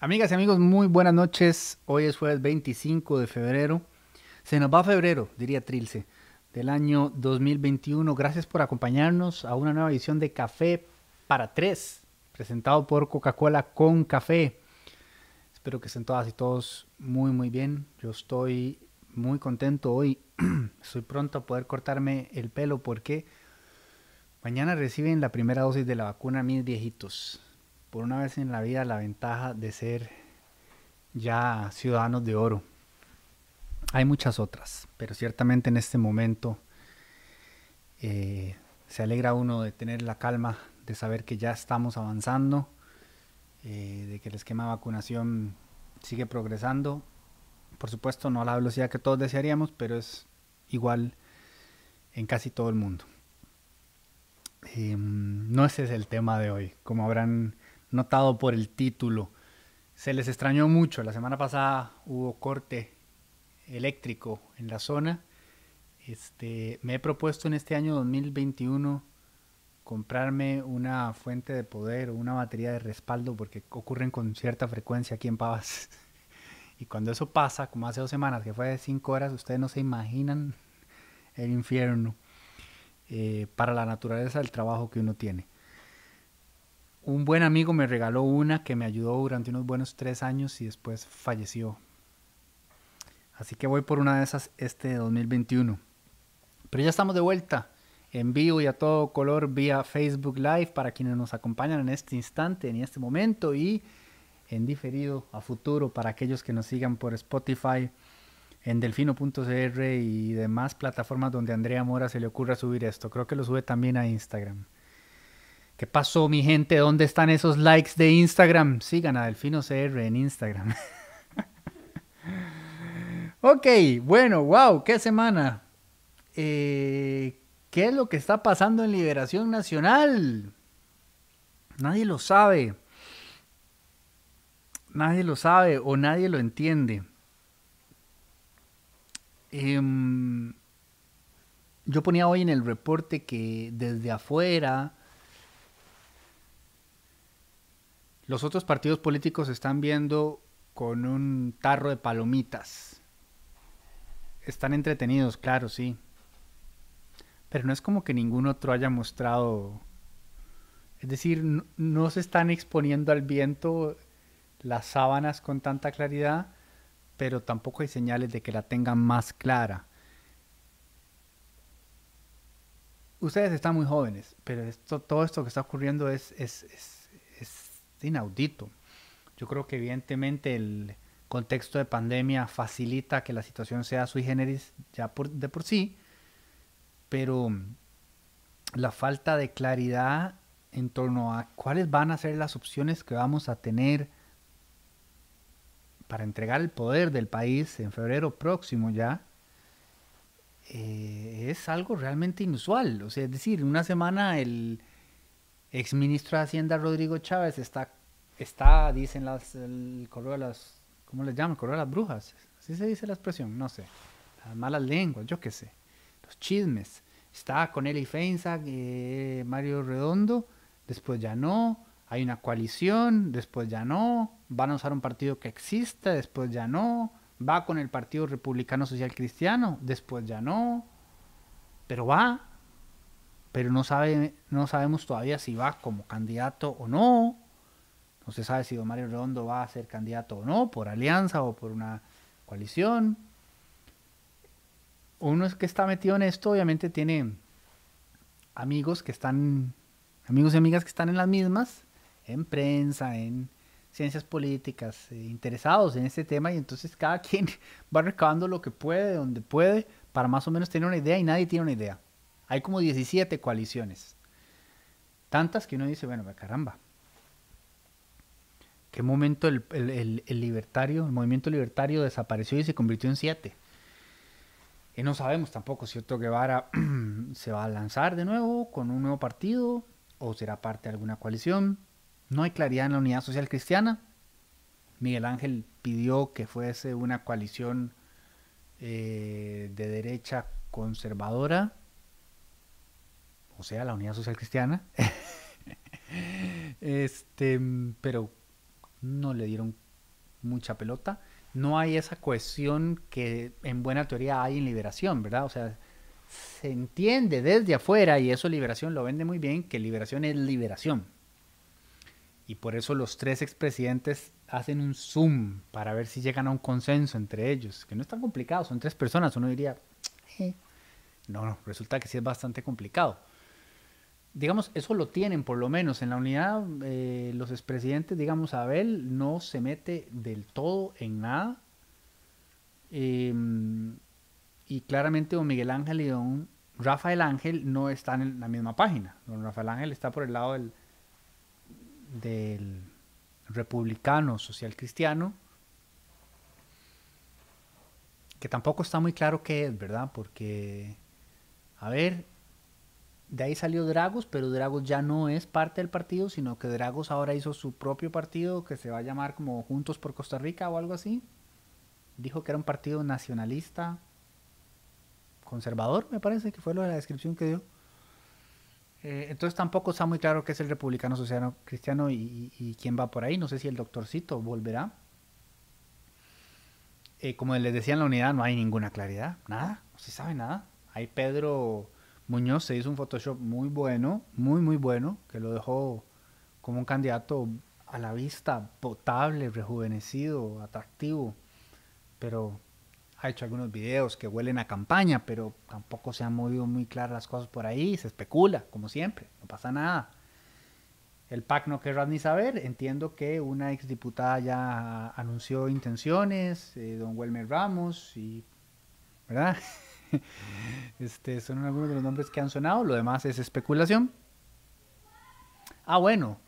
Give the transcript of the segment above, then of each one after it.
Amigas y amigos, muy buenas noches. Hoy es jueves 25 de febrero. Se nos va febrero, diría Trilce, del año 2021. Gracias por acompañarnos a una nueva edición de Café para Tres, presentado por Coca-Cola con café. Espero que estén todas y todos muy, muy bien. Yo estoy muy contento hoy. Estoy pronto a poder cortarme el pelo porque mañana reciben la primera dosis de la vacuna mis viejitos por una vez en la vida la ventaja de ser ya ciudadanos de oro. Hay muchas otras, pero ciertamente en este momento eh, se alegra uno de tener la calma de saber que ya estamos avanzando, eh, de que el esquema de vacunación sigue progresando. Por supuesto, no a la velocidad que todos desearíamos, pero es igual en casi todo el mundo. Em, no ese es el tema de hoy. Como habrán notado por el título. Se les extrañó mucho. La semana pasada hubo corte eléctrico en la zona. Este, me he propuesto en este año 2021 comprarme una fuente de poder o una batería de respaldo porque ocurren con cierta frecuencia aquí en Pavas. Y cuando eso pasa, como hace dos semanas, que fue de cinco horas, ustedes no se imaginan el infierno eh, para la naturaleza del trabajo que uno tiene un buen amigo me regaló una que me ayudó durante unos buenos tres años y después falleció. Así que voy por una de esas este 2021. Pero ya estamos de vuelta en vivo y a todo color vía Facebook Live para quienes nos acompañan en este instante, en este momento y en diferido a futuro para aquellos que nos sigan por Spotify, en delfino.cr y demás plataformas donde Andrea Mora se le ocurra subir esto. Creo que lo sube también a Instagram. ¿Qué pasó, mi gente? ¿Dónde están esos likes de Instagram? Sigan a Delfino CR en Instagram. ok, bueno, wow, qué semana. Eh, ¿Qué es lo que está pasando en Liberación Nacional? Nadie lo sabe. Nadie lo sabe o nadie lo entiende. Em, yo ponía hoy en el reporte que desde afuera Los otros partidos políticos están viendo con un tarro de palomitas. Están entretenidos, claro, sí. Pero no es como que ningún otro haya mostrado... Es decir, no, se están exponiendo al viento las sábanas con tanta claridad, pero tampoco hay señales de que la tengan más clara. Ustedes están muy jóvenes, pero esto, todo esto que está ocurriendo es, es, es inaudito. Yo creo que evidentemente el contexto de pandemia facilita que la situación sea sui generis ya de por sí, pero la falta de claridad en torno a cuáles van a ser las opciones que vamos a tener para entregar el poder del país en febrero próximo ya, eh, es algo realmente inusual. O sea, es decir, una semana el, exministro de Hacienda Rodrigo Chávez está, está dicen las, el correo de las, ¿cómo le llaman? El correo de las brujas. Así se dice la expresión, no sé. Las malas lenguas, yo qué sé. Los chismes. Está con Eli Feinsack, eh, Mario Redondo, después ya no. Hay una coalición, después ya no. Van a usar un partido que existe, después ya no. Va con el Partido Republicano Social Cristiano, después ya no. Pero va, pero no, sabe, no sabemos todavía si va como candidato o no. No se sabe si don Mario Redondo va a ser candidato o no, por alianza o por una coalición. Uno es que está metido en esto, obviamente tiene amigos que están, amigos y amigas que están en las mismas, en prensa, en ciencias políticas, eh, interesados en este tema y entonces cada quien va recabando lo que puede, donde puede, para más o menos tener una idea y nadie tiene una idea. Hay como 17 coaliciones. Tantas que uno dice, bueno, caramba. ¿Qué momento el, libertario, el movimiento libertario desapareció y se convirtió en siete? Y no sabemos tampoco si Otto Guevara se va a lanzar de nuevo con un nuevo partido o será parte de alguna coalición. No hay claridad en la unidad social cristiana. Miguel Ángel pidió que fuese una coalición eh, de derecha conservadora o sea, la Unidad Social Cristiana. este, pero no le dieron mucha pelota. No hay esa cohesión que en buena teoría hay en Liberación, ¿verdad? O sea, se entiende desde afuera, y eso Liberación lo vende muy bien, que Liberación es liberación. Y por eso los tres expresidentes hacen un zoom para ver si llegan a un consenso entre ellos, que no es tan complicado, son tres personas, uno diría, eh". no, no, resulta que sí es bastante complicado. Digamos, eso lo tienen por lo menos en la unidad, eh, los expresidentes, digamos, Abel no se mete del todo en nada. Em, y claramente don Miguel Ángel y don Rafael Ángel no están en la misma página. Don Rafael Ángel está por el lado del, del republicano social cristiano, que tampoco está muy claro qué es, ¿verdad? Porque, a ver, de ahí salió Dragos, pero Dragos ya no es parte del partido, sino que Dragos ahora hizo su propio partido que se va a llamar como Juntos por Costa Rica o algo así. Dijo que era un partido nacionalista conservador, me parece que fue lo de la descripción que dio. Eh, entonces tampoco está muy claro qué es el republicano social cristiano y, quién va por ahí. No sé si el doctorcito volverá. Eh, como les decía en la unidad, no hay ninguna claridad, nada, no se sabe nada. Ahí Pedro Muñoz se hizo un Photoshop muy bueno, muy, muy bueno, que lo dejó como un candidato a la vista potable, rejuvenecido, atractivo, pero ha hecho algunos videos que huelen a campaña, pero tampoco se han movido muy claras las cosas por ahí, se especula, como siempre, no pasa nada. El PAC no querrá ni saber, entiendo que una exdiputada ya anunció intenciones, eh, don Welmer Ramos, y, ¿verdad? este, son algunos de los nombres que han sonado, lo demás es especulación. Ah, bueno,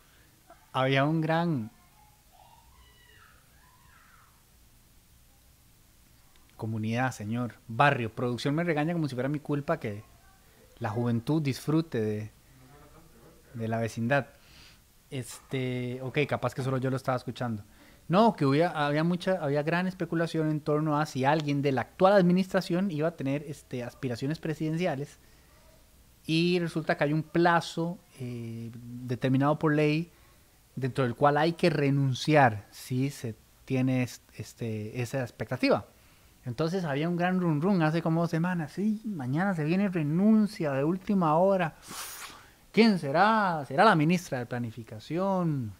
había un gran comunidad, señor. Barrio, producción me regaña como si fuera mi culpa que la juventud disfrute de, de la vecindad. Este, ok, capaz que solo yo lo estaba escuchando. No, que había, había mucha, había gran especulación en torno a si alguien de la actual administración iba a tener este, aspiraciones presidenciales. Y resulta que hay un plazo eh, determinado por ley dentro del cual hay que renunciar si se tiene este, esa expectativa. Entonces había un gran run run hace como dos semanas. Sí, mañana se viene renuncia de última hora. ¿Quién será? ¿Será la ministra de Planificación?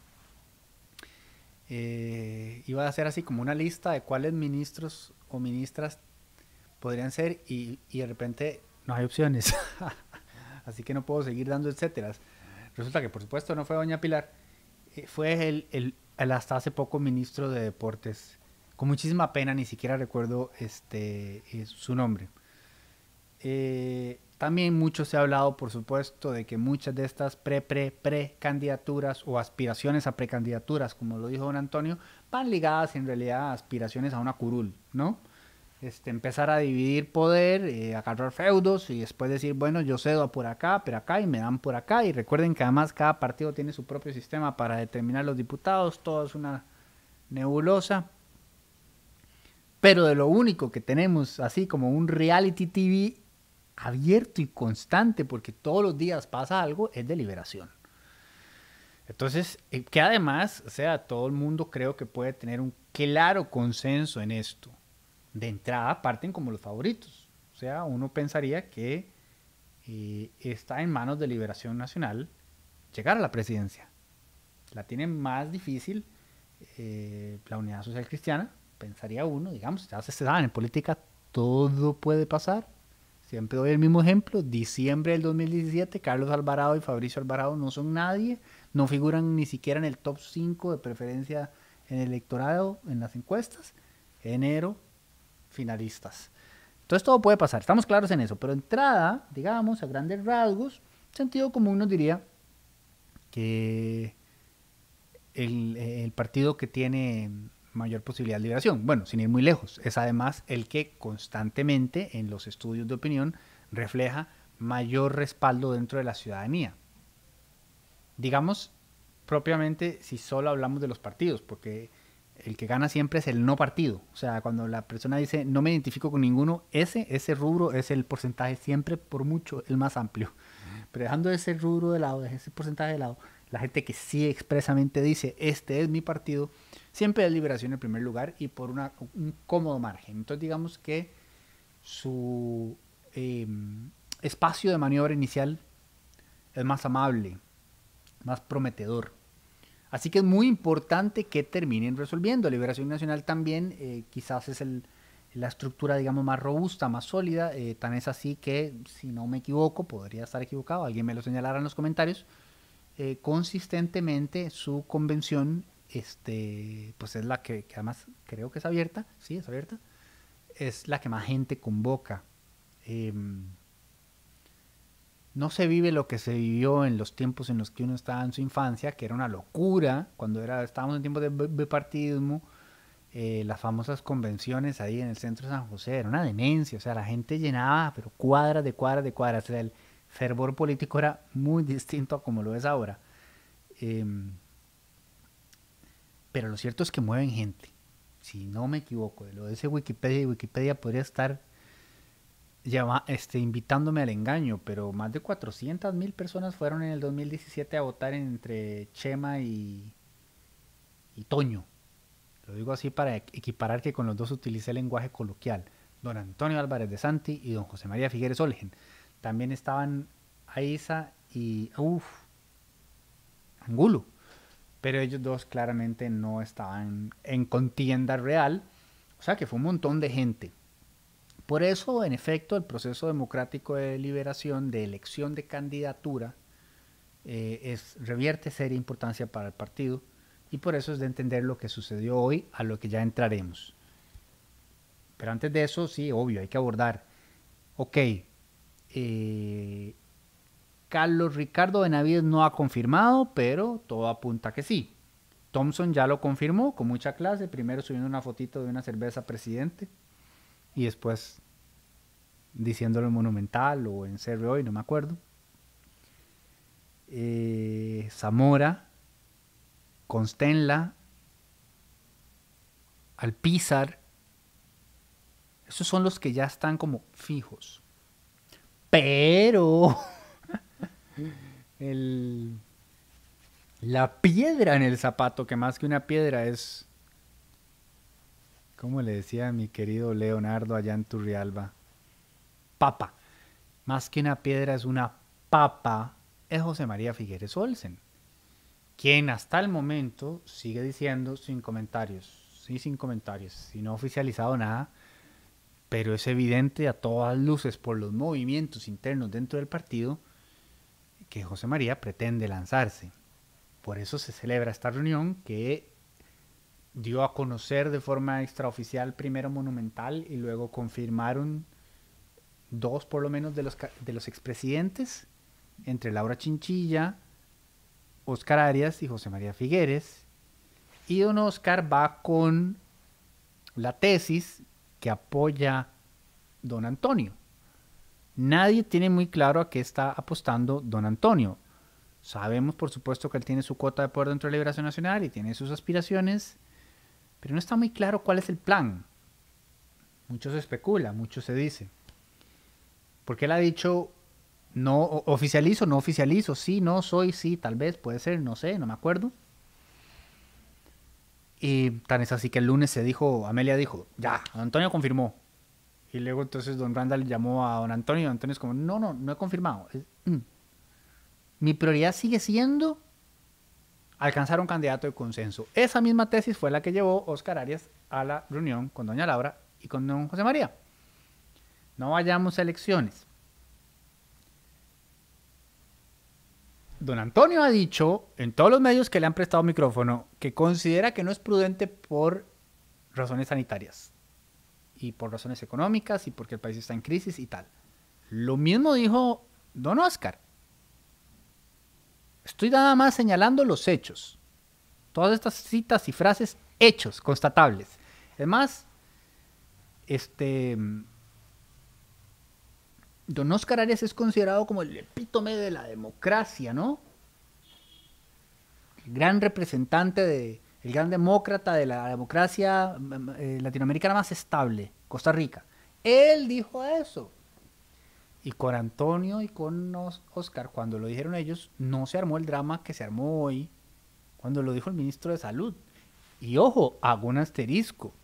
Eh, iba a ser así como una lista de cuáles ministros o ministras podrían ser y, de repente no hay opciones. así que no puedo seguir dando etcéteras. Resulta que por supuesto no fue doña Pilar, eh, fue el, el hasta hace poco ministro de Deportes con muchísima pena, ni siquiera recuerdo este, eh, su nombre. También mucho se ha hablado, por supuesto, de que muchas de estas pre-pre-pre-candidaturas o aspiraciones a precandidaturas, como lo dijo don Antonio, van ligadas en realidad a aspiraciones a una curul, ¿no? Este, empezar a dividir poder, eh, agarrar feudos y después decir, bueno, yo cedo por acá, pero acá y me dan por acá. Y recuerden que además cada partido tiene su propio sistema para determinar los diputados, todo es una nebulosa. Pero de lo único que tenemos así como un reality TV abierto y constante, porque todos los días pasa algo, es de liberación. Entonces, eh, que además, o sea, todo el mundo creo que puede tener un claro consenso en esto. De entrada parten como los favoritos. O sea, uno pensaría que eh, está en manos de Liberación Nacional llegar a la presidencia. La tiene más difícil eh, la Unidad Social Cristiana, pensaría uno, digamos, ya se sabe, en política todo puede pasar. Siempre doy el mismo ejemplo. Diciembre del 2017, Carlos Alvarado y Fabricio Alvarado no son nadie, no figuran ni siquiera en el top 5 de preferencia en el electorado, en las encuestas. Enero, finalistas. Entonces todo puede pasar, estamos claros en eso. Pero entrada, digamos, a grandes rasgos, sentido común nos diría que el, el partido que tiene mayor posibilidad de liberación. Bueno, sin ir muy lejos, es además el que constantemente en los estudios de opinión refleja mayor respaldo dentro de la ciudadanía. Digamos, propiamente, si solo hablamos de los partidos, porque el que gana siempre es el no partido. O sea, cuando la persona dice no me identifico con ninguno, ese, ese rubro es el porcentaje siempre por mucho el más amplio. Pero dejando ese rubro de lado, ese porcentaje de lado, la gente que sí expresamente dice este es mi partido, siempre es liberación en primer lugar y por una, un cómodo margen. Entonces digamos que su em, espacio de maniobra inicial es más amable, más prometedor. Así que es muy importante que terminen resolviendo. Liberación Nacional también eh, quizás es el, la estructura, digamos, más robusta, más sólida. Eh, tan es así que, si no me equivoco, podría estar equivocado, alguien me lo señalará en los comentarios, eh, consistentemente su convención, este, pues es la que, además creo que es abierta, sí, es abierta, es la que más gente convoca. Em, no se vive lo que se vivió en los tiempos en los que uno estaba en su infancia, que era una locura, cuando era, estábamos en tiempos de bipartidismo, eh, las famosas convenciones ahí en el centro de San José, era una demencia, o sea, la gente llenaba, pero cuadras de cuadras de cuadras, o sea, el fervor político era muy distinto a como lo es ahora. Em, pero lo cierto es que mueven gente, si no me equivoco, lo de ese Wikipedia y Wikipedia podría estar llama, este, invitándome al engaño, pero más de 400 mil personas fueron en el 2017 a votar entre Chema y, Toño. Lo digo así para equiparar que con los dos utilicé el lenguaje coloquial. Don Antonio Álvarez de Santi y don José María Figueres Olgen. También estaban Aiza y Angulo. Pero ellos dos claramente no estaban en contienda real. O sea que fue un montón de gente. Por eso, en efecto, el proceso democrático de liberación, de elección de candidatura, eh, es, revierte seria importancia para el partido y por eso es de entender lo que sucedió hoy, a lo que ya entraremos. Pero antes de eso, sí, obvio, hay que abordar. Ok, eh, Carlos Ricardo Benavides no ha confirmado, pero todo apunta que sí. Thompson ya lo confirmó con mucha clase, primero subiendo una fotito de una cerveza presidente y después diciéndolo en Monumental o en CR hoy, no me acuerdo. Eh, Zamora, Constenla, Alpizar, esos son los que ya están como fijos. Pero el, la piedra en el zapato, que más que una piedra es como le decía mi querido Leonardo allá en Turrialba, papa. Más que una piedra es una papa, es José María Figueres Olsen, quien hasta el momento sigue diciendo sin comentarios, sí sin comentarios, si no oficializado nada, pero es evidente a todas luces por los movimientos internos dentro del partido que José María pretende lanzarse. Por eso se celebra esta reunión que dio a conocer de forma extraoficial primero Monumental y luego confirmaron dos por lo menos de los, de los expresidentes, entre Laura Chinchilla, Oscar Arias y José María Figueres. Y don Oscar va con la tesis que apoya don Antonio. Nadie tiene muy claro a qué está apostando don Antonio. Sabemos, por supuesto, que él tiene su cuota de poder dentro de Liberación Nacional y tiene sus aspiraciones pero no está muy claro cuál es el plan. Mucho se especula, mucho se dice. Porque él ha dicho, no oficializo, no oficializo, sí, no soy, sí, tal vez, puede ser, no sé, no me acuerdo. Y tan es así que el lunes se dijo, Amelia dijo, ya, Antonio confirmó. Y luego entonces don Randall llamó a don Antonio y don Antonio es como, no, no, no he confirmado. Mm. Mi prioridad sigue siendo alcanzar un candidato de consenso. Esa misma tesis fue la que llevó Oscar Arias a la reunión con doña Laura y con don José María. No vayamos a elecciones. Don Antonio ha dicho en todos los medios que le han prestado micrófono que considera que no es prudente por razones sanitarias y por razones económicas y porque el país está en crisis y tal. Lo mismo dijo don Oscar. Estoy nada más señalando los hechos. Todas estas citas y frases, hechos, constatables. Además, este. Don Oscar Arias es considerado como el epítome de la democracia, ¿no? El gran representante de. El gran demócrata de la democracia eh, latinoamericana más estable, Costa Rica. Él dijo eso. Y con Antonio y con Oscar, cuando lo dijeron ellos, no se armó el drama que se armó hoy cuando lo dijo el ministro de Salud. Y ojo, hago un asterisco.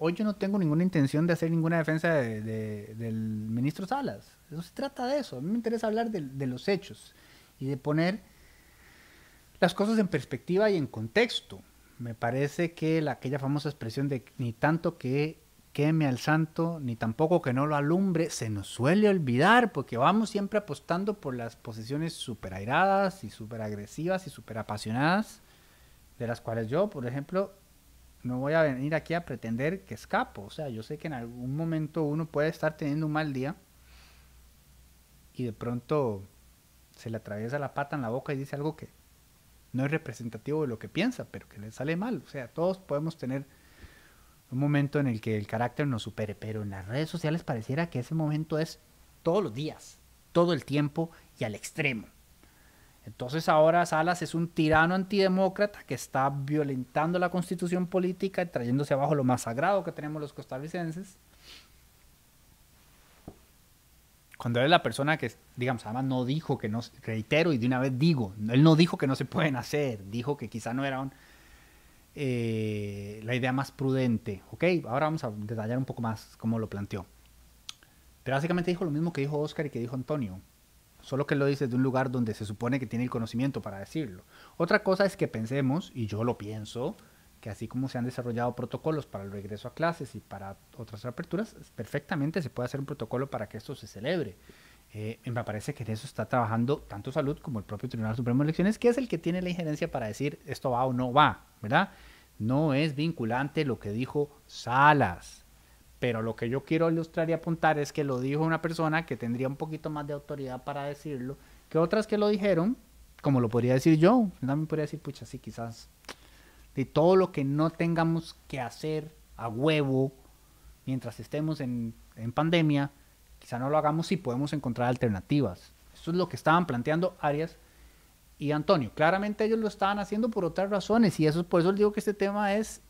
Hoy yo no tengo ninguna intención de hacer ninguna defensa del ministro Salas. No se trata de eso. A mí me interesa hablar de, los hechos y de poner las cosas en perspectiva y en contexto. Me parece que la, aquella famosa expresión de ni tanto que queme al santo, ni tampoco que no lo alumbre, se nos suele olvidar porque vamos siempre apostando por las posiciones súper airadas y súper agresivas y súper apasionadas, de las cuales yo, por ejemplo, no voy a venir aquí a pretender que escapo. O sea, yo sé que en algún momento uno puede estar teniendo un mal día y de pronto se le atraviesa la pata en la boca y dice algo que no es representativo de lo que piensa, pero que le sale mal. O sea, todos podemos tener un momento en el que el carácter nos supere, pero en las redes sociales pareciera que ese momento es todos los días, todo el tiempo y al extremo. Entonces ahora Salas es un tirano antidemócrata que está violentando la constitución política y trayéndose abajo lo más sagrado que tenemos los costarricenses. Cuando es la persona que, digamos, además no dijo que no, reitero y de una vez digo, él no dijo que no se pueden hacer, dijo que quizá no era un, eh, la idea más prudente. Ok, ahora vamos a detallar un poco más cómo lo planteó. Pero básicamente dijo lo mismo que dijo Oscar y que dijo Antonio. Solo que lo dice de un lugar donde se supone que tiene el conocimiento para decirlo. Otra cosa es que pensemos, y yo lo pienso, que así como se han desarrollado protocolos para el regreso a clases y para otras aperturas, perfectamente se puede hacer un protocolo para que esto se celebre. Eh, me parece que en eso está trabajando tanto Salud como el propio Tribunal Supremo de Elecciones, que es el que tiene la injerencia para decir esto va o no va, ¿verdad? No es vinculante lo que dijo Salas. Pero lo que yo quiero ilustrar y apuntar es que lo dijo una persona que tendría un poquito más de autoridad para decirlo que otras que lo dijeron, como lo podría decir yo. También podría decir, pucha, sí, quizás de todo lo que no tengamos que hacer a huevo mientras estemos en, en pandemia, quizá no lo hagamos si podemos encontrar alternativas. Eso es lo que estaban planteando Arias y Antonio. Claramente ellos lo estaban haciendo por otras razones y eso por eso les digo que este tema es,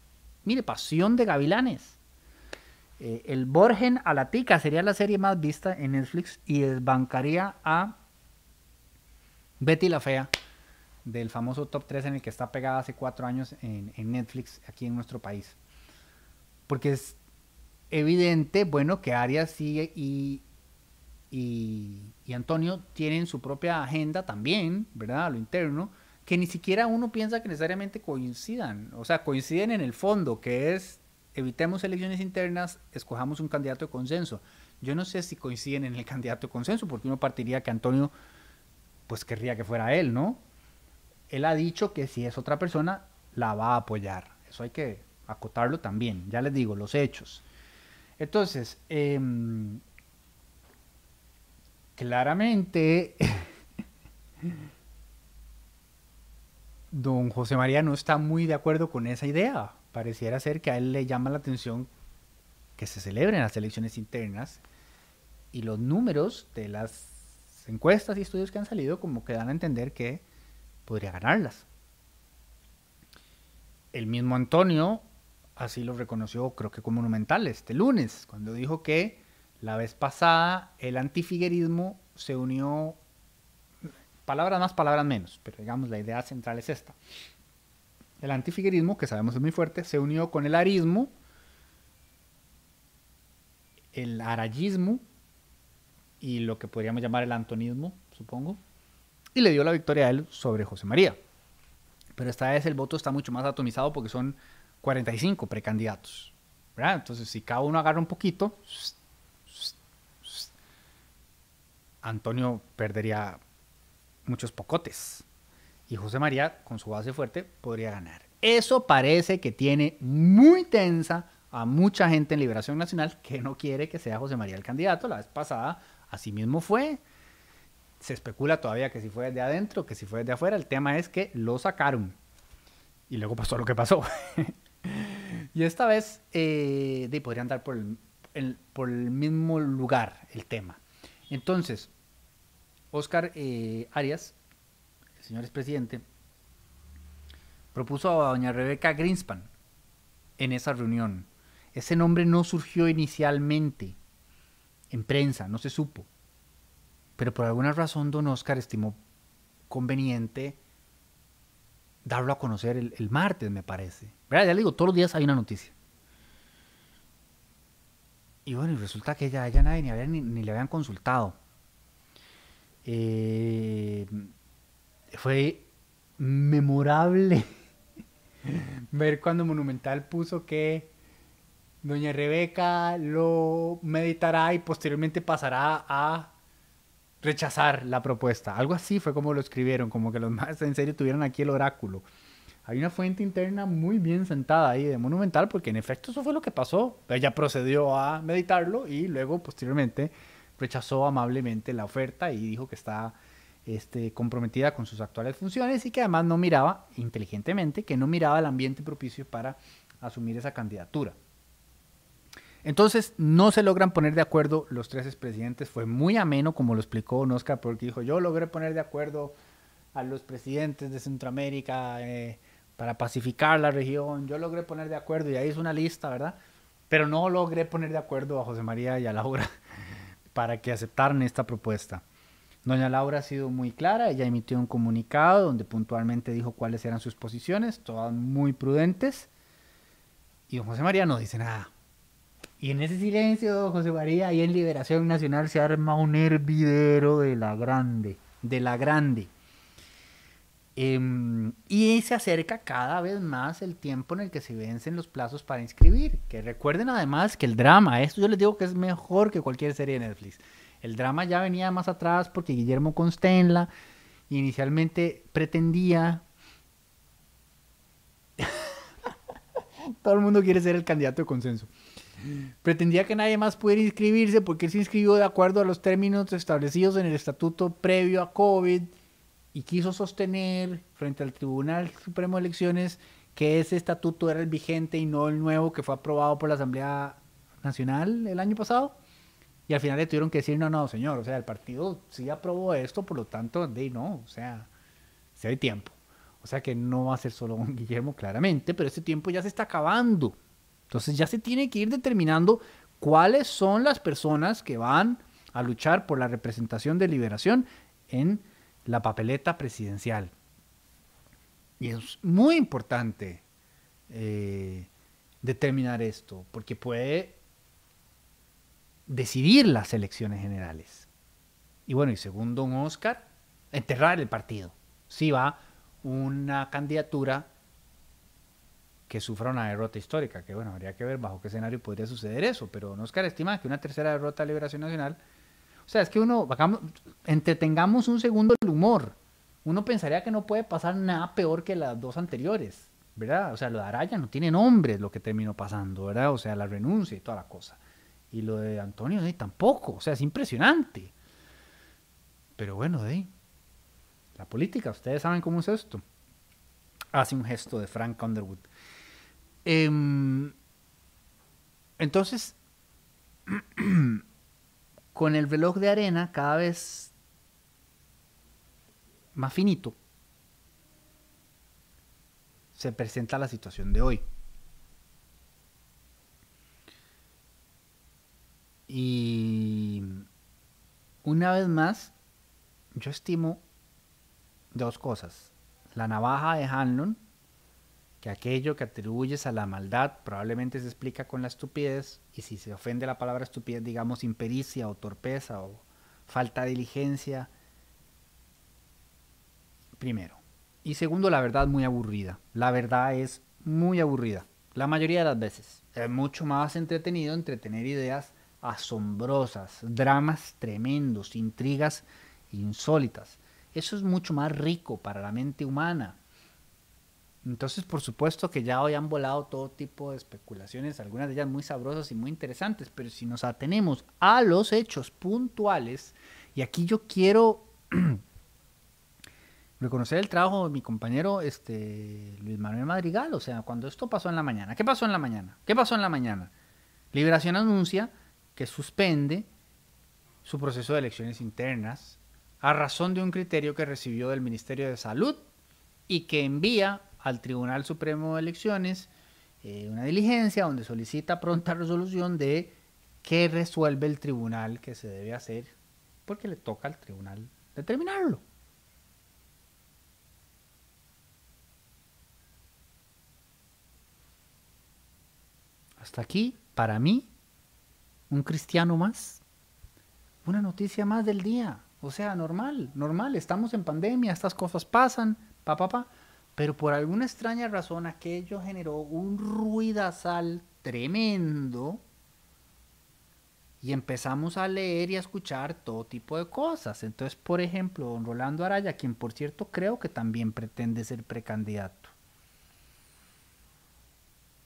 mire, pasión de gavilanes. Eh, el Borgen a la tica sería la serie más vista en Netflix y desbancaría a Betty la Fea del famoso top 3 en el que está pegada hace cuatro años en, en Netflix aquí en nuestro país. Porque es evidente, bueno, que Arias sigue y, y, Antonio tienen su propia agenda también, ¿verdad? A lo interno, que ni siquiera uno piensa que necesariamente coincidan. O sea, coinciden en el fondo, que es evitemos elecciones internas, escojamos un candidato de consenso. Yo no sé si coinciden en el candidato de consenso, porque uno partiría que Antonio, pues querría que fuera él, ¿no? Él ha dicho que si es otra persona, la va a apoyar. Eso hay que acotarlo también. Ya les digo, los hechos. Entonces, eh, claramente don José María no está muy de acuerdo con esa idea. Pareciera ser que a él le llama la atención que se celebren las elecciones internas y los números de las encuestas y estudios que han salido como que dan a entender que podría ganarlas. El mismo Antonio así lo reconoció creo que como monumental este lunes, cuando dijo que la vez pasada el antifiguerismo se unió, palabras más, palabras menos, pero digamos la idea central es esta. El antifiguerismo, que sabemos es muy fuerte, se unió con el arismo, el arayismo y lo que podríamos llamar el antonismo, supongo, y le dio la victoria a él sobre José María. Pero esta vez el voto está mucho más atomizado porque son 45 precandidatos. Entonces, si cada uno agarra un poquito, Antonio perdería muchos pocotes y José María, con su base fuerte, podría ganar. Eso parece que tiene muy tensa a mucha gente en Liberación Nacional que no quiere que sea José María el candidato. La vez pasada, así mismo fue. Se especula todavía que si fue de adentro, que si fue de afuera. El tema es que lo sacaron. Y luego pasó lo que pasó. y esta vez eh, podrían andar por por el mismo lugar el tema. Entonces, Oscar eh, Arias, el señor expresidente, propuso a doña Rebeca Greenspan en esa reunión. Ese nombre no surgió inicialmente en prensa, no se supo. Pero por alguna razón don Oscar estimó conveniente darlo a conocer el, martes, me parece. Ya le digo, todos los días hay una noticia. Y bueno, y resulta que ya, nadie ni, ni, le habían consultado. Eh, fue memorable ver cuando Monumental puso que Doña Rebeca lo meditará y posteriormente pasará a rechazar la propuesta. Algo así fue como lo escribieron, como que los más en serio tuvieron aquí el oráculo. Hay una fuente interna muy bien sentada ahí de Monumental, porque en efecto eso fue lo que pasó. Ella procedió a meditarlo y luego posteriormente rechazó amablemente la oferta y dijo que está este, comprometida con sus actuales funciones y que además no miraba, inteligentemente, que no miraba el ambiente propicio para asumir esa candidatura. Entonces no se logran poner de acuerdo los tres expresidentes. Fue muy ameno, como lo explicó Oscar, porque dijo, yo logré poner de acuerdo a los presidentes de Centroamérica eh, para pacificar la región. Yo logré poner de acuerdo, y ahí es una lista, ¿verdad? Pero no logré poner de acuerdo a José María y a Laura para que aceptaran esta propuesta. Doña Laura ha sido muy clara, ella emitió un comunicado donde puntualmente dijo cuáles eran sus posiciones, todas muy prudentes. Y don José María no dice nada. Y en ese silencio, José María, ahí en Liberación Nacional se arma un hervidero de la grande, de la grande. Em, y se acerca cada vez más el tiempo en el que se vencen los plazos para inscribir. Que recuerden además que el drama, esto yo les digo que es mejor que cualquier serie de Netflix. El drama ya venía más atrás porque Guillermo Constenla inicialmente pretendía... Todo el mundo quiere ser el candidato de consenso. Pretendía que nadie más pudiera inscribirse porque él se inscribió de acuerdo a los términos establecidos en el estatuto previo a COVID y quiso sostener frente al Tribunal Supremo de Elecciones que ese estatuto era el vigente y no el nuevo que fue aprobado por la Asamblea Nacional el año pasado. Y al final le tuvieron que decir, no, no, señor, o sea, el partido sí aprobó esto, por lo tanto, de no, o sea, si hay tiempo. O sea que no va a ser solo un Guillermo, claramente, pero ese tiempo ya se está acabando. Entonces ya se tiene que ir determinando cuáles son las personas que van a luchar por la representación de liberación en la papeleta presidencial. Y es muy importante eh, determinar esto, porque puede decidir las elecciones generales. Y bueno, y segundo un Oscar, enterrar el partido. Si va una candidatura que sufra una derrota histórica, que bueno, habría que ver bajo qué escenario podría suceder eso, pero Oscar estima que una tercera derrota de Liberación Nacional, o sea, es que uno, entretengamos un segundo el humor, uno pensaría que no puede pasar nada peor que las dos anteriores, ¿verdad? O sea, lo de Araya no tiene nombre lo que terminó pasando, ¿verdad? O sea, la renuncia y toda la cosa. Y lo de Antonio de tampoco, o sea, es impresionante. Pero bueno, de la política, ustedes saben cómo es esto. Hace un gesto de Frank Underwood. Em, entonces, con el reloj de arena cada vez más finito, se presenta la situación de hoy. Y una vez más, yo estimo dos cosas. La navaja de Hanlon que aquello que atribuyes a la maldad probablemente se explica con la estupidez, y si se ofende la palabra estupidez, digamos impericia o torpeza o falta de diligencia, primero. Y segundo, la verdad muy aburrida. La verdad es muy aburrida. La mayoría de las veces. Es mucho más entretenido entretener ideas asombrosas, dramas tremendos, intrigas insólitas. Eso es mucho más rico para la mente humana. Entonces, por supuesto que ya hoy han volado todo tipo de especulaciones, algunas de ellas muy sabrosas y muy interesantes, pero si nos atenemos a los hechos puntuales, y aquí yo quiero reconocer el trabajo de mi compañero este, Luis Manuel Madrigal, o sea, cuando esto pasó en la mañana, ¿qué pasó en la mañana? ¿Qué pasó en la mañana? Liberación anuncia que suspende su proceso de elecciones internas a razón de un criterio que recibió del Ministerio de Salud y que envía al Tribunal Supremo de Elecciones eh, una diligencia donde solicita pronta resolución de qué resuelve el tribunal que se debe hacer, porque le toca al tribunal determinarlo. Hasta aquí, para mí, un cristiano más, una noticia más del día. O sea, normal, normal, estamos en pandemia, estas cosas pasan, pa, pa, pa. Pero por alguna extraña razón aquello generó un ruidazal tremendo y empezamos a leer y a escuchar todo tipo de cosas. Entonces, por ejemplo, don Rolando Araya, quien por cierto creo que también pretende ser precandidato,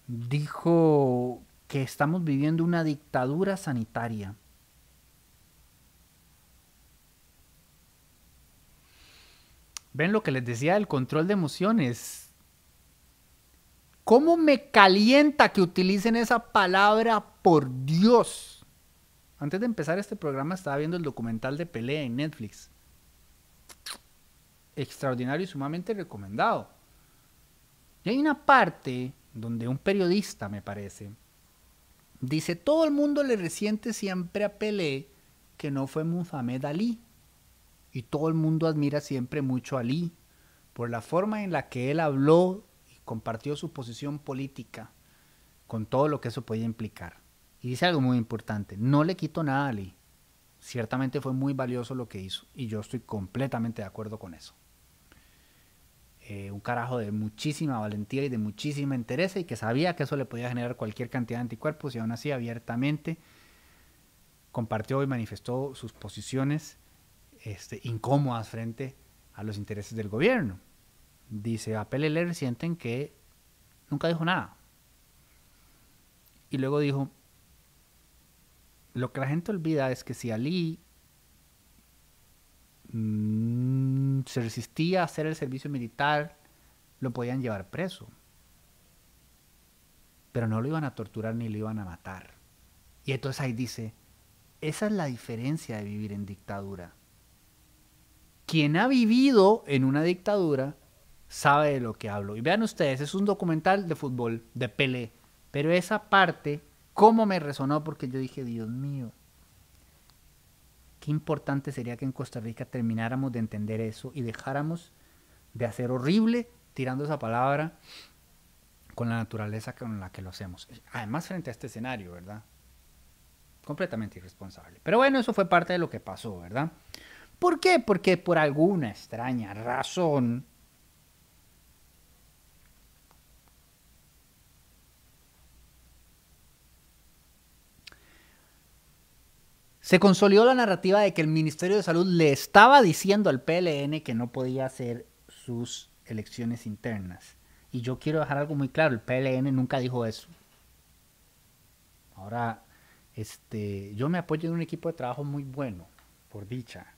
dijo que estamos viviendo una dictadura sanitaria. ¿Ven lo que les decía del control de emociones? ¿Cómo me calienta que utilicen esa palabra por Dios? Antes de empezar este programa estaba viendo el documental de pelea en Netflix. Extraordinario y sumamente recomendado. Y hay una parte donde un periodista, me parece, dice, todo el mundo le resiente siempre a Pelé que no fue Muhammad Ali. Y todo el mundo admira siempre mucho a Ali por la forma en la que él habló y compartió su posición política, con todo lo que eso podía implicar. Y dice algo muy importante, no le quito nada a Ali. Ciertamente fue muy valioso lo que hizo y yo estoy completamente de acuerdo con eso. Eh, un carajo de muchísima valentía y de muchísima interés y que sabía que eso le podía generar cualquier cantidad de anticuerpos y aún así abiertamente compartió y manifestó sus posiciones este, incómodas frente a los intereses del gobierno. Dice, a PLL sienten que nunca dijo nada. Y luego dijo, lo que la gente olvida es que si Ali mm, se resistía a hacer el servicio militar, lo podían llevar preso. Pero no lo iban a torturar ni lo iban a matar. Y entonces ahí dice, esa es la diferencia de vivir en dictadura. Quien ha vivido en una dictadura sabe de lo que hablo. Y vean ustedes, es un documental de fútbol, de Pelé. Pero esa parte cómo me resonó porque yo dije, Dios mío, qué importante sería que en Costa Rica termináramos de entender eso y dejáramos de hacer horrible tirando esa palabra con la naturaleza con la que lo hacemos. Además frente a este escenario, ¿verdad? Completamente irresponsable. Pero bueno, eso fue parte de lo que pasó, ¿verdad? ¿Por qué? Porque por alguna extraña razón se consolidó la narrativa de que el Ministerio de Salud le estaba diciendo al PLN que no podía hacer sus elecciones internas. Y yo quiero dejar algo muy claro, el PLN nunca dijo eso. Ahora, este, yo me apoyo en un equipo de trabajo muy bueno, por dicha.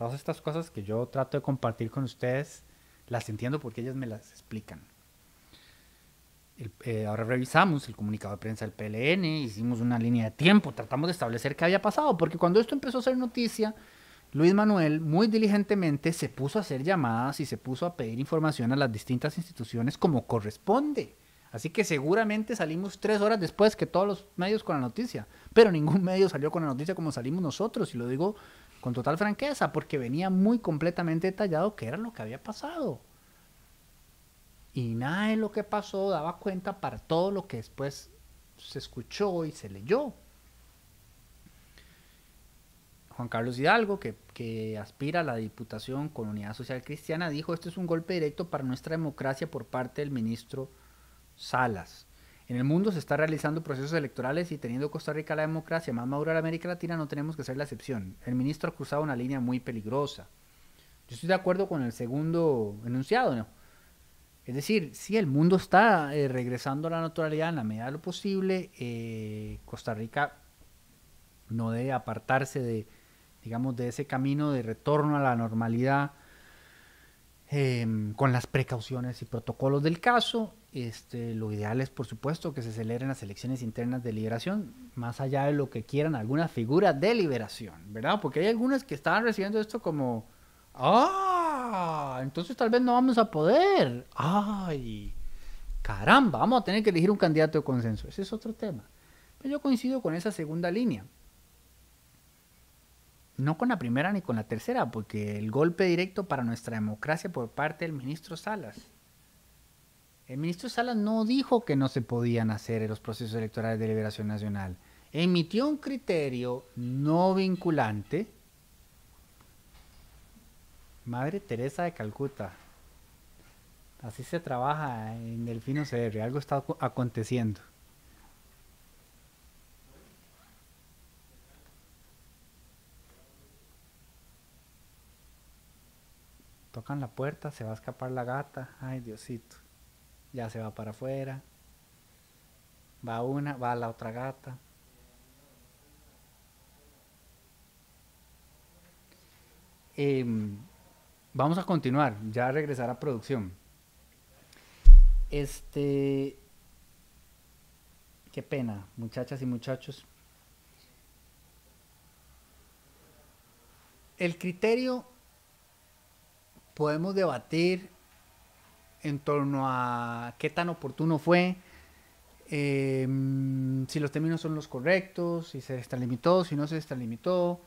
Todas estas cosas que yo trato de compartir con ustedes, las entiendo porque ellas me las explican. Eh, ahora revisamos el comunicado de prensa del PLN, hicimos una línea de tiempo, tratamos de establecer qué había pasado, porque cuando esto empezó a ser noticia, Luis Manuel muy diligentemente se puso a hacer llamadas y se puso a pedir información a las distintas instituciones como corresponde. Así que seguramente salimos tres horas después que todos los medios con la noticia, pero ningún medio salió con la noticia como salimos nosotros, y lo digo con total franqueza, porque venía muy completamente detallado qué era lo que había pasado. Y nada de lo que pasó daba cuenta para todo lo que después se escuchó y se leyó. Juan Carlos Hidalgo, que, aspira a la Diputación con Unidad Social Cristiana, dijo, esto es un golpe directo para nuestra democracia por parte del ministro Salas. En el mundo se están realizando procesos electorales y teniendo Costa Rica la democracia más madura de América Latina, no tenemos que ser la excepción. El ministro ha cruzado una línea muy peligrosa. Yo estoy de acuerdo con el segundo enunciado, ¿no? Es decir, si el mundo está eh, regresando a la naturalidad en la medida de lo posible. Eh, Costa Rica no debe apartarse de, digamos, de ese camino de retorno a la normalidad em, con las precauciones y protocolos del caso. Este, lo ideal es, por supuesto, que se celebren las elecciones internas de liberación, más allá de lo que quieran algunas figuras de liberación, ¿verdad? Porque hay algunas que estaban recibiendo esto como, ¡ah! Entonces tal vez no vamos a poder. Ay, caramba, vamos a tener que elegir un candidato de consenso. Ese es otro tema. Pero yo coincido con esa segunda línea. No con la primera ni con la tercera, porque el golpe directo para nuestra democracia por parte del ministro Salas El ministro Salas no dijo que no se podían hacer los procesos electorales de liberación nacional. Emitió un criterio no vinculante. Madre Teresa de Calcuta. Así se trabaja en Delfino CR. Algo está aconteciendo. Tocan la puerta, se va a escapar la gata. Ay, Diosito. Ya se va para afuera. Va una, va la otra gata. Em, vamos a continuar, ya regresar a producción. Este. Qué pena, muchachas y muchachos. El criterio podemos debatir en torno a qué tan oportuno fue, em, si los términos son los correctos, si se extralimitó, si no se extralimitó.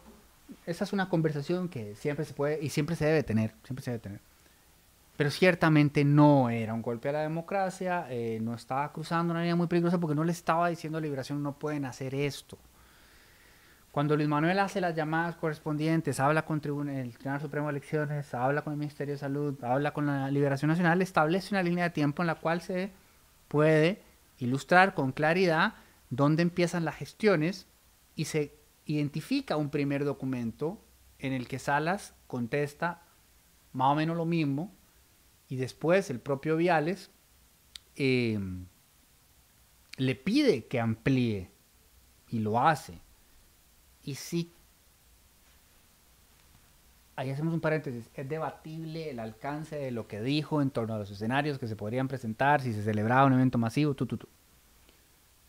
Esa es una conversación que siempre se puede y siempre se debe tener, siempre se debe tener. Pero ciertamente no era un golpe a la democracia, eh, no estaba cruzando una línea muy peligrosa porque no le estaba diciendo a Liberación no pueden hacer esto. Cuando Luis Manuel hace las llamadas correspondientes, habla con el Tribunal Supremo de Elecciones, habla con el Ministerio de Salud, habla con la Liberación Nacional, establece una línea de tiempo en la cual se puede ilustrar con claridad dónde empiezan las gestiones y se identifica un primer documento en el que Salas contesta más o menos lo mismo y después el propio Viales eh, le pide que amplíe y lo hace y sí, ahí hacemos un paréntesis, es debatible el alcance de lo que dijo en torno a los escenarios que se podrían presentar si se celebraba un evento masivo, tu, tu, tu.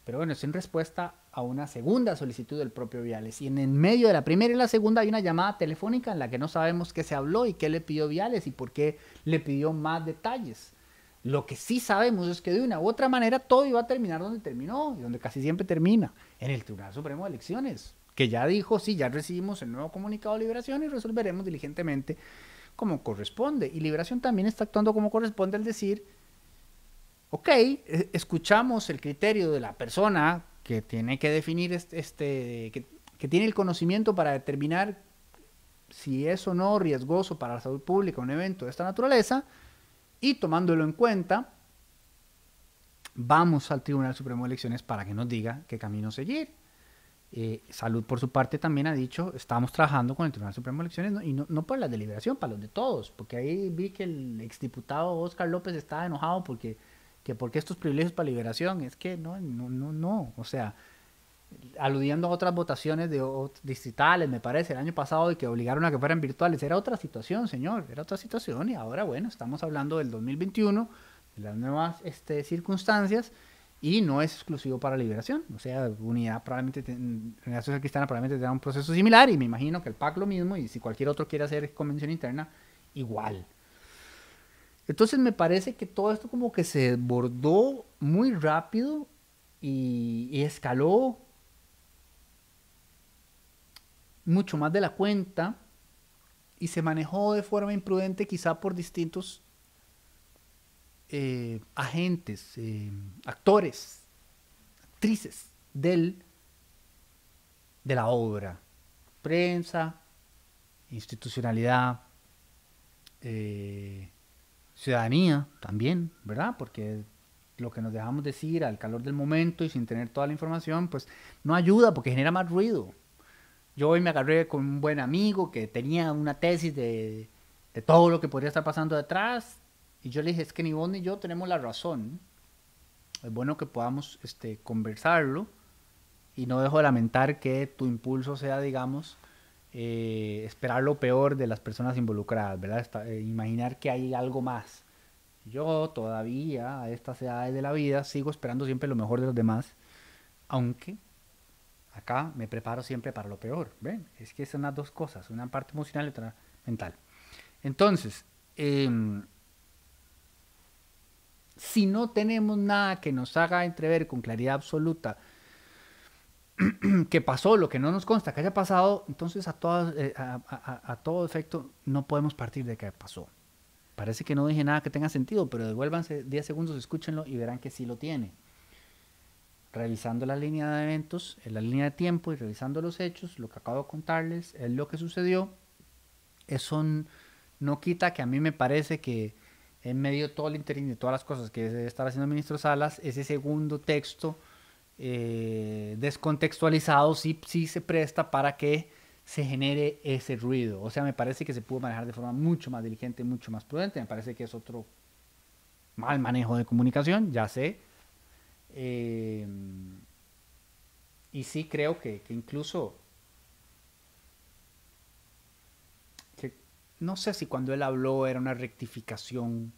Pero bueno, es en respuesta a una segunda solicitud del propio Viales. Y en el medio de la primera y la segunda hay una llamada telefónica en la que no sabemos qué se habló y qué le pidió Viales y por qué le pidió más detalles. Lo que sí sabemos es que de una u otra manera todo iba a terminar donde terminó y donde casi siempre termina, en el Tribunal Supremo de Elecciones que ya dijo, sí, ya recibimos el nuevo comunicado de liberación y resolveremos diligentemente como corresponde. Y liberación también está actuando como corresponde al decir, ok, e, escuchamos el criterio de la persona que tiene que definir este, que, que tiene el conocimiento para determinar si es o no riesgoso para la salud pública un evento de esta naturaleza, y tomándolo en cuenta, vamos al Tribunal Supremo de Elecciones para que nos diga qué camino seguir. Eh, Salud, por su parte, también ha dicho, estamos trabajando con el Tribunal Supremo de Elecciones, y no, no, por la deliberación, para los de todos, porque ahí vi que el exdiputado Oscar López estaba enojado porque, que porque estos privilegios para liberación, es que no, no, no, no, o sea, aludiendo a otras votaciones de distritales, me parece, el año pasado, y que obligaron a que fueran virtuales, era otra situación, señor, era otra situación, y ahora, bueno, estamos hablando del 2021, de las nuevas este, circunstancias, y no es exclusivo para liberación. O sea, Unidad probablemente, Unidad Social Cristiana probablemente tendrá un proceso similar y me imagino que el PAC lo mismo y si cualquier otro quiere hacer convención interna, igual. Entonces me parece que todo esto como que se desbordó muy rápido y escaló mucho más de la cuenta y se manejó de forma imprudente quizá por distintos eh, agentes, eh, actores, actrices del, de la obra. Prensa, institucionalidad, eh, ciudadanía también, ¿verdad? Porque lo que nos dejamos decir al calor del momento y sin tener toda la información, pues no ayuda porque genera más ruido. Yo hoy me agarré con un buen amigo que tenía una tesis de, de todo lo que podría estar pasando detrás y yo le dije, es que ni vos ni yo tenemos la razón. Es bueno que podamos este, conversarlo y no dejo de lamentar que tu impulso sea, digamos, eh, esperar lo peor de las personas involucradas, ¿verdad? Eh, imaginar que hay algo más. Yo todavía, a estas edades de la vida, sigo esperando siempre lo mejor de los demás, aunque acá me preparo siempre para lo peor. ¿Ven? Es que son las dos cosas, una parte emocional y otra mental. Entonces, eh, si no tenemos nada que nos haga entrever con claridad absoluta que pasó, lo que no nos consta que haya pasado, entonces a todo, eh, a, todo efecto no podemos partir de que pasó. Parece que no dije nada que tenga sentido, pero devuélvanse 10 segundos, escúchenlo y verán que sí lo tiene. Revisando la línea de eventos, en la línea de tiempo y revisando los hechos, lo que acabo de contarles es lo que sucedió. Eso no quita que a mí me parece que en medio de todo el interín de todas las cosas que debe estar haciendo el ministro Salas, ese segundo texto eh, descontextualizado sí, sí se presta para que se genere ese ruido. O sea, me parece que se pudo manejar de forma mucho más diligente, mucho más prudente. Me parece que es otro mal manejo de comunicación, ya sé. Eh, y sí creo que, incluso, que no sé si cuando él habló era una rectificación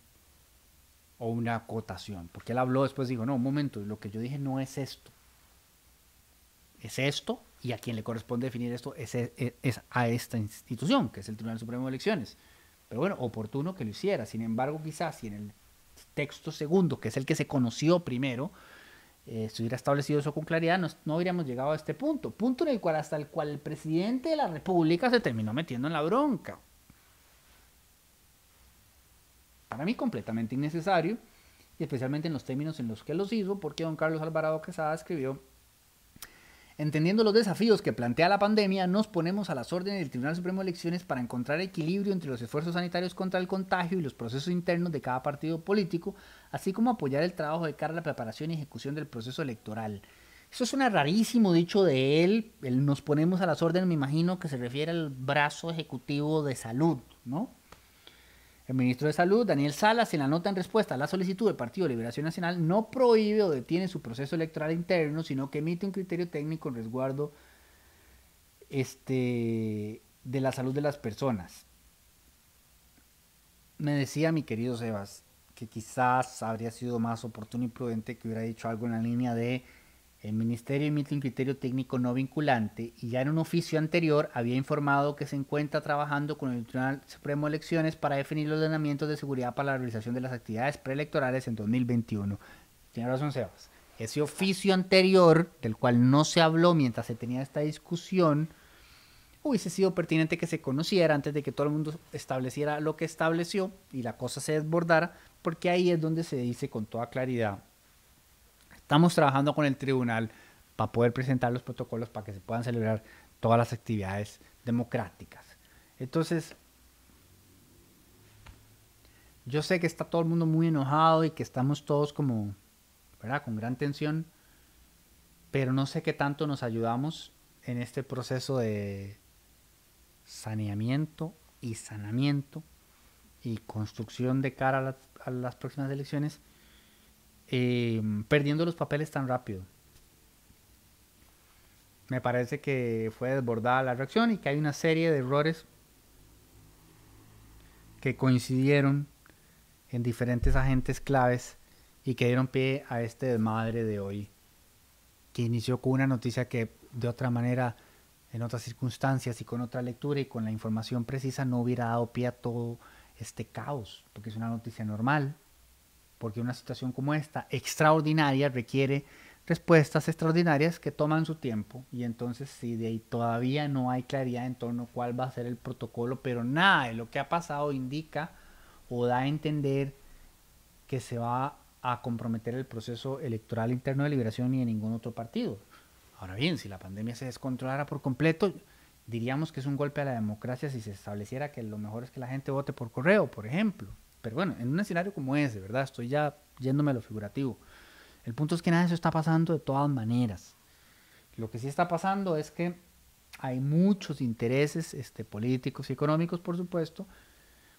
o una acotación, porque él habló después dijo, no, un momento, lo que yo dije no es esto, es esto y a quien le corresponde definir esto es, es, a esta institución, que es el Tribunal Supremo de Elecciones. Pero bueno, oportuno que lo hiciera. Sin embargo, quizás si en el texto segundo, que es el que se conoció primero, eh, se hubiera establecido eso con claridad, no, no hubiéramos llegado a este punto. Punto en el cual hasta el cual el presidente de la República se terminó metiendo en la bronca. Para mí completamente innecesario, y especialmente en los términos en los que los hizo, porque don Carlos Alvarado Quesada escribió Entendiendo los desafíos que plantea la pandemia, nos ponemos a las órdenes del Tribunal Supremo de Elecciones para encontrar equilibrio entre los esfuerzos sanitarios contra el contagio y los procesos internos de cada partido político, así como apoyar el trabajo de cara a la preparación y ejecución del proceso electoral. Eso suena rarísimo dicho de él, el nos ponemos a las órdenes, me imagino que se refiere al brazo ejecutivo de salud, ¿no? El ministro de Salud, Daniel Salas, en la nota en respuesta a la solicitud del Partido de Liberación Nacional, no prohíbe o detiene su proceso electoral interno, sino que emite un criterio técnico en resguardo este, de la salud de las personas. Me decía mi querido Sebas que quizás habría sido más oportuno y prudente que hubiera dicho algo en la línea de el Ministerio emite un criterio técnico no vinculante y ya en un oficio anterior había informado que se encuentra trabajando con el Tribunal Supremo de Elecciones para definir los ordenamientos de seguridad para la realización de las actividades preelectorales en 2021. Tiene razón Sebas. Ese oficio anterior, del cual no se habló mientras se tenía esta discusión, hubiese sido pertinente que se conociera antes de que todo el mundo estableciera lo que estableció y la cosa se desbordara, porque ahí es donde se dice con toda claridad Estamos trabajando con el tribunal para poder presentar los protocolos para que se puedan celebrar todas las actividades democráticas. Entonces, yo sé que está todo el mundo muy enojado y que estamos todos como, ¿verdad? Con gran tensión, pero no sé qué tanto nos ayudamos en este proceso de saneamiento y sanamiento y construcción de cara a las, a las próximas elecciones eh, perdiendo los papeles tan rápido. Me parece que fue desbordada la reacción y que hay una serie de errores que coincidieron en diferentes agentes claves y que dieron pie a este desmadre de hoy, que inició con una noticia que de otra manera, en otras circunstancias y con otra lectura y con la información precisa no hubiera dado pie a todo este caos, porque es una noticia normal, porque una situación como esta, extraordinaria, requiere respuestas extraordinarias que toman su tiempo y entonces si de ahí todavía no hay claridad en torno a cuál va a ser el protocolo, pero nada de lo que ha pasado indica o da a entender que se va a comprometer el proceso electoral interno de liberación ni de ningún otro partido. Ahora bien, si la pandemia se descontrolara por completo, diríamos que es un golpe a la democracia si se estableciera que lo mejor es que la gente vote por correo, por ejemplo. Pero bueno, en un escenario como ese, ¿verdad? Estoy ya yéndome a lo figurativo. El punto es que nada de eso está pasando de todas maneras. Lo que sí está pasando es que hay muchos intereses este, políticos y económicos, por supuesto,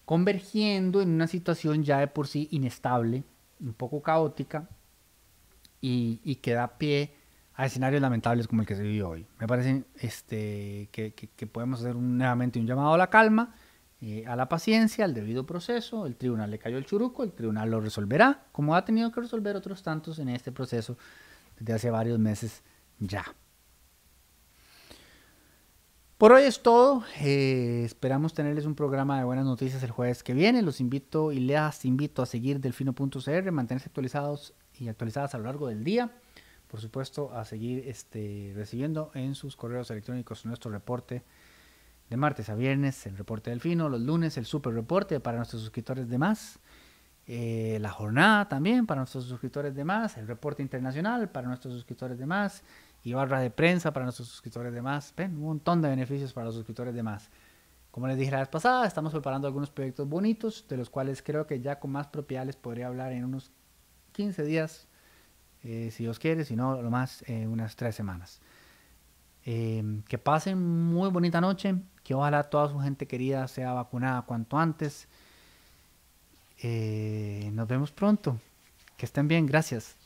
convergiendo en una situación ya de por sí inestable, un poco caótica, y, que da pie a escenarios lamentables como el que se vive hoy. Me parece este, que podemos hacer nuevamente un llamado a la calma eh, a la paciencia, al debido proceso, el tribunal le cayó el churuco, el tribunal lo resolverá, como ha tenido que resolver otros tantos en este proceso desde hace varios meses ya. Por hoy es todo. Eh, esperamos tenerles un programa de buenas noticias el jueves que viene. Los invito y les invito a seguir delfino.cr, mantenerse actualizados y actualizadas a lo largo del día. Por supuesto, a seguir este, recibiendo en sus correos electrónicos nuestro reporte de martes a viernes el reporte del fino, los lunes el super reporte para nuestros suscriptores de más, eh, la jornada también para nuestros suscriptores de más, el reporte internacional para nuestros suscriptores de más y barra de prensa para nuestros suscriptores de más. Ven, un montón de beneficios para los suscriptores de más. Como les dije la vez pasada, estamos preparando algunos proyectos bonitos, de los cuales creo que ya con más propiedad les podría hablar en unos 15 días, eh, si Dios quiere, si no, lo más eh, unas 3 semanas. Eh, que pasen muy bonita noche, que ojalá toda su gente querida sea vacunada cuanto antes. nos vemos pronto. Que estén bien, gracias.